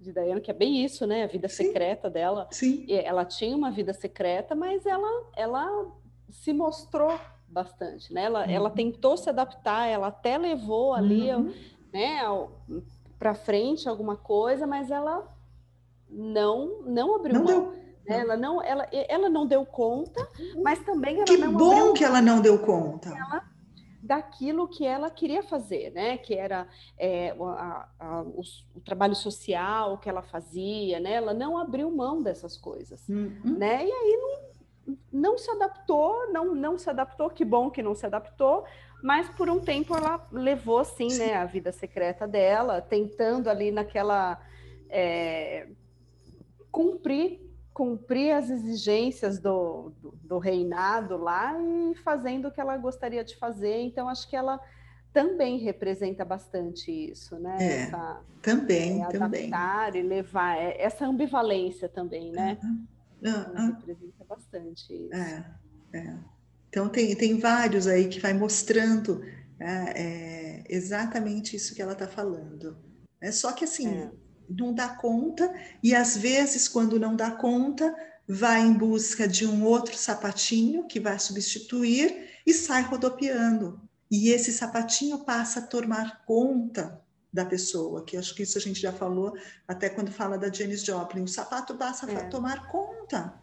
de Diana, que é bem isso, né? A vida Sim. secreta dela. Sim. Ela tinha uma vida secreta, mas ela, ela se mostrou bastante, né? Ela, uhum. ela tentou se adaptar, ela até levou ali, uhum. né, para frente alguma coisa, mas ela não não abriu não mão. Deu. Né? Ela não ela, ela não deu conta, mas também ela que não bom que ela não deu conta. Ela daquilo que ela queria fazer, né? Que era é, a, a, o, o, trabalho social que ela fazia, né? Ela não abriu mão dessas coisas, uhum. né? E aí não, não se adaptou, não, não se adaptou. Que bom que não se adaptou, mas por um tempo ela levou, assim, Sim. né? A vida secreta dela, tentando ali naquela é, cumprir cumprir as exigências do, do, do, reinado lá e fazendo o que ela gostaria de fazer. Então, acho que ela também representa bastante isso, né? É, essa, também, é, adaptar também. e levar é, essa ambivalência também, né? Uhum. Uhum. Representa bastante isso. É, é. Então, tem, tem vários aí que vai mostrando né, é, exatamente isso que ela está falando. É só que assim é não dá conta, e às vezes, quando não dá conta, vai em busca de um outro sapatinho que vai substituir e sai rodopiando. E esse sapatinho passa a tomar conta da pessoa, que acho que isso a gente já falou até quando fala da Janis Joplin. O sapato passa é. a tomar conta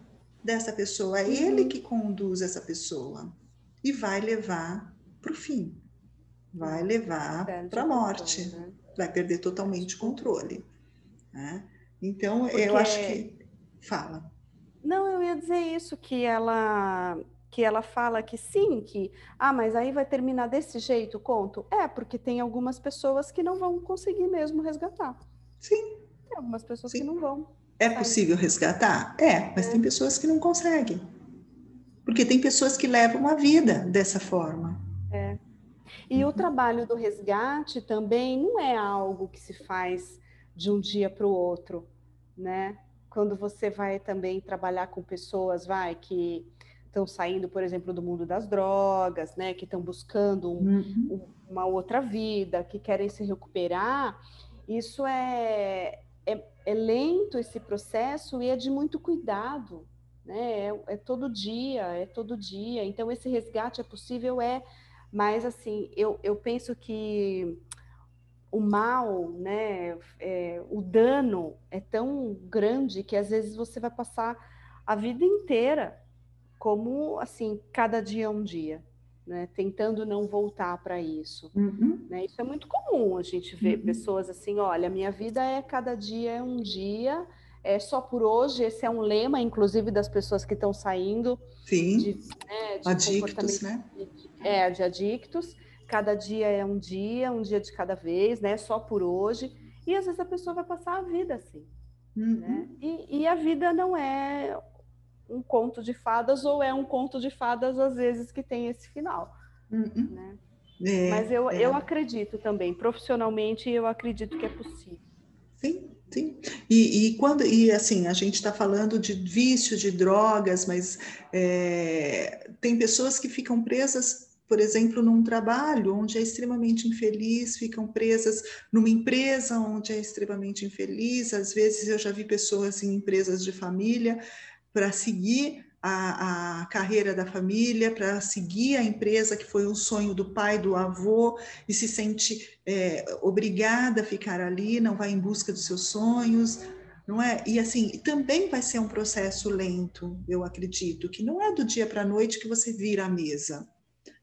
dessa pessoa, é uhum. ele que conduz essa pessoa e vai levar para o fim, vai levar para a morte, né? vai perder totalmente o controle. Né? Então, Porque... eu acho que. Fala. Não, eu ia dizer isso, que ela que ela fala que sim, que ah, mas aí vai terminar desse jeito o conto? É, porque tem algumas pessoas que não vão conseguir mesmo resgatar. Sim. Tem algumas pessoas sim. que não vão. É possível resgatar? É, mas é. tem pessoas que não conseguem. Porque tem pessoas que levam a vida dessa forma. É. E uhum. o trabalho do resgate também não é algo que se faz de um dia para o outro, né? Quando você vai também trabalhar com pessoas, vai, que estão saindo, por exemplo, do mundo das drogas, né? Que estão buscando um, uhum. uma outra vida, que querem se recuperar, isso é, é, é, lento esse processo e é de muito cuidado, né? É, é todo dia, é todo dia. Então esse resgate é possível, é, mas assim, eu, eu penso que o mal, né, é, o dano é tão grande que às vezes você vai passar a vida inteira como assim, cada dia é um dia, né, tentando não voltar para isso. Uhum. Né? Isso é muito comum a gente ver uhum. pessoas assim, olha, minha vida é cada dia é um dia, é só por hoje. Esse é um lema, inclusive das pessoas que estão saindo Sim. de, né, de adictos, né? É, de adictos cada dia é um dia, um dia de cada vez, né? Só por hoje. E às vezes a pessoa vai passar a vida assim. Uhum. Né? E, e, a vida não é um conto de fadas, ou é um conto de fadas, às vezes, que tem esse final. Uhum. Né? É, Mas eu, é. eu acredito também, profissionalmente, eu acredito que é possível. Sim, sim. E, e quando e assim a gente está falando de vício de drogas, mas é, tem pessoas que ficam presas por exemplo, num trabalho onde é extremamente infeliz, ficam presas numa empresa onde é extremamente infeliz. Às vezes eu já vi pessoas em empresas de família para seguir a, a, carreira da família, para seguir a empresa que foi um sonho do pai, do avô, e se sente é, obrigada a ficar ali, não vai em busca dos seus sonhos, não é? E assim, também vai ser um processo lento, eu acredito, que não é do dia para a noite que você vira a mesa,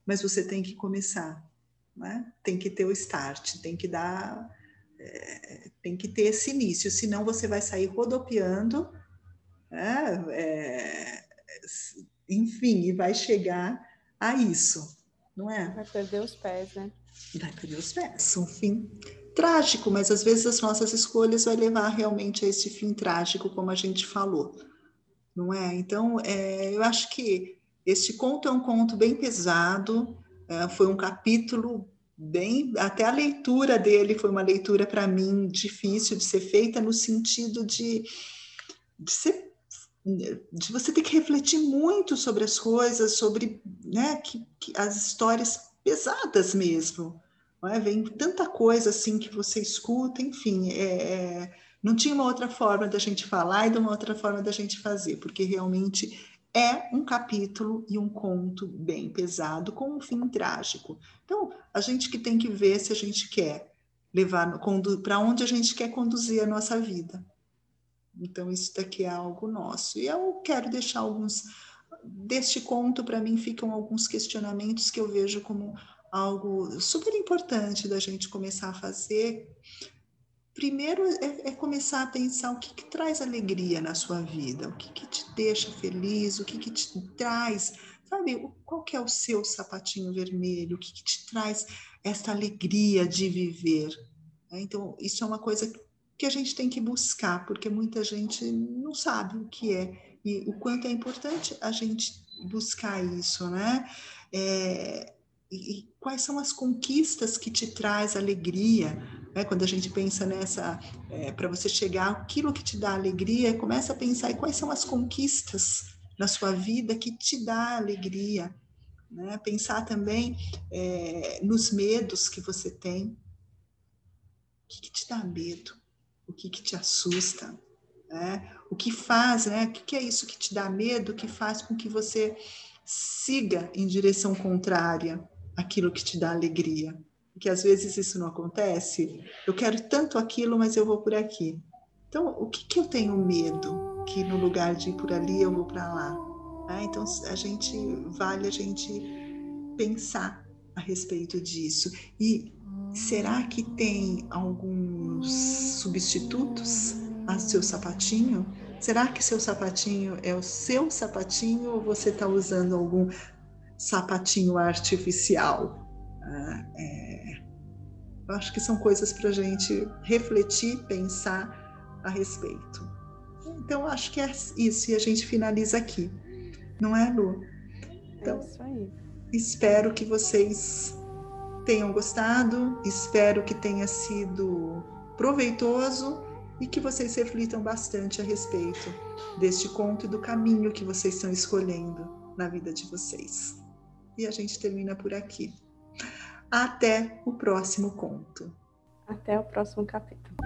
mas você tem que começar, né? Tem que ter o start, tem que dar, é, tem que ter esse início, senão você vai sair rodopiando, né? é, enfim, e vai chegar a isso, não é? Vai perder os pés, né? Vai perder os pés, um fim trágico, mas às vezes as nossas escolhas vai levar realmente a esse fim trágico, como a gente falou, não é? Então, é, eu acho que este conto é um conto bem pesado, é, foi um capítulo bem, até a leitura dele foi uma leitura para mim difícil de ser feita no sentido de, de ser de você ter que refletir muito sobre as coisas, sobre né, que, que as histórias pesadas mesmo, é? Vem tanta coisa assim que você escuta, enfim, é, é, não tinha uma outra forma da gente falar e de uma outra forma da gente fazer, porque realmente é um capítulo e um conto bem pesado, com um fim trágico. Então, a gente que tem que ver se a gente quer levar para onde a gente quer conduzir a nossa vida. Então, isso daqui é algo nosso. E eu quero deixar alguns. Deste conto, para mim, ficam alguns questionamentos que eu vejo como algo super importante da gente começar a fazer, primeiro é, é começar a pensar o que, que, traz alegria na sua vida, o que, que te deixa feliz, o que, que te traz, sabe, qual que é o seu sapatinho vermelho, o que, que te traz essa alegria de viver. Né? Então, isso é uma coisa que a gente tem que buscar, porque muita gente não sabe o que é e o quanto é importante a gente buscar isso, né? É, e, e, quais são as conquistas que te traz alegria, né? Quando a gente pensa nessa, é, para você chegar aquilo que te dá alegria, começa a pensar em quais são as conquistas na sua vida que te dá alegria, né? Pensar também é, nos medos que você tem, o que, que te dá medo, o que, que te assusta, né? O que faz, né? O que, que é isso que te dá medo, que faz com que você siga em direção contrária aquilo que te dá alegria. Porque às vezes isso não acontece. Eu quero tanto aquilo, mas eu vou por aqui. Então, o que, que eu tenho medo que no lugar de ir por ali, eu vou para lá? Ah, então, a gente vale a gente pensar a respeito disso. E será que tem alguns substitutos a seu sapatinho? Será que seu sapatinho é o seu sapatinho ou você está usando algum sapatinho artificial. Ah, é, eu acho que são coisas para a gente refletir, pensar a respeito. Então, acho que é isso, e a gente finaliza aqui. Não é, Lu? Então, é isso aí. Espero que vocês tenham gostado, espero que tenha sido proveitoso e que vocês reflitam bastante a respeito deste conto e do caminho que vocês estão escolhendo na vida de vocês. E a gente termina por aqui. Até o próximo conto. Até o próximo capítulo.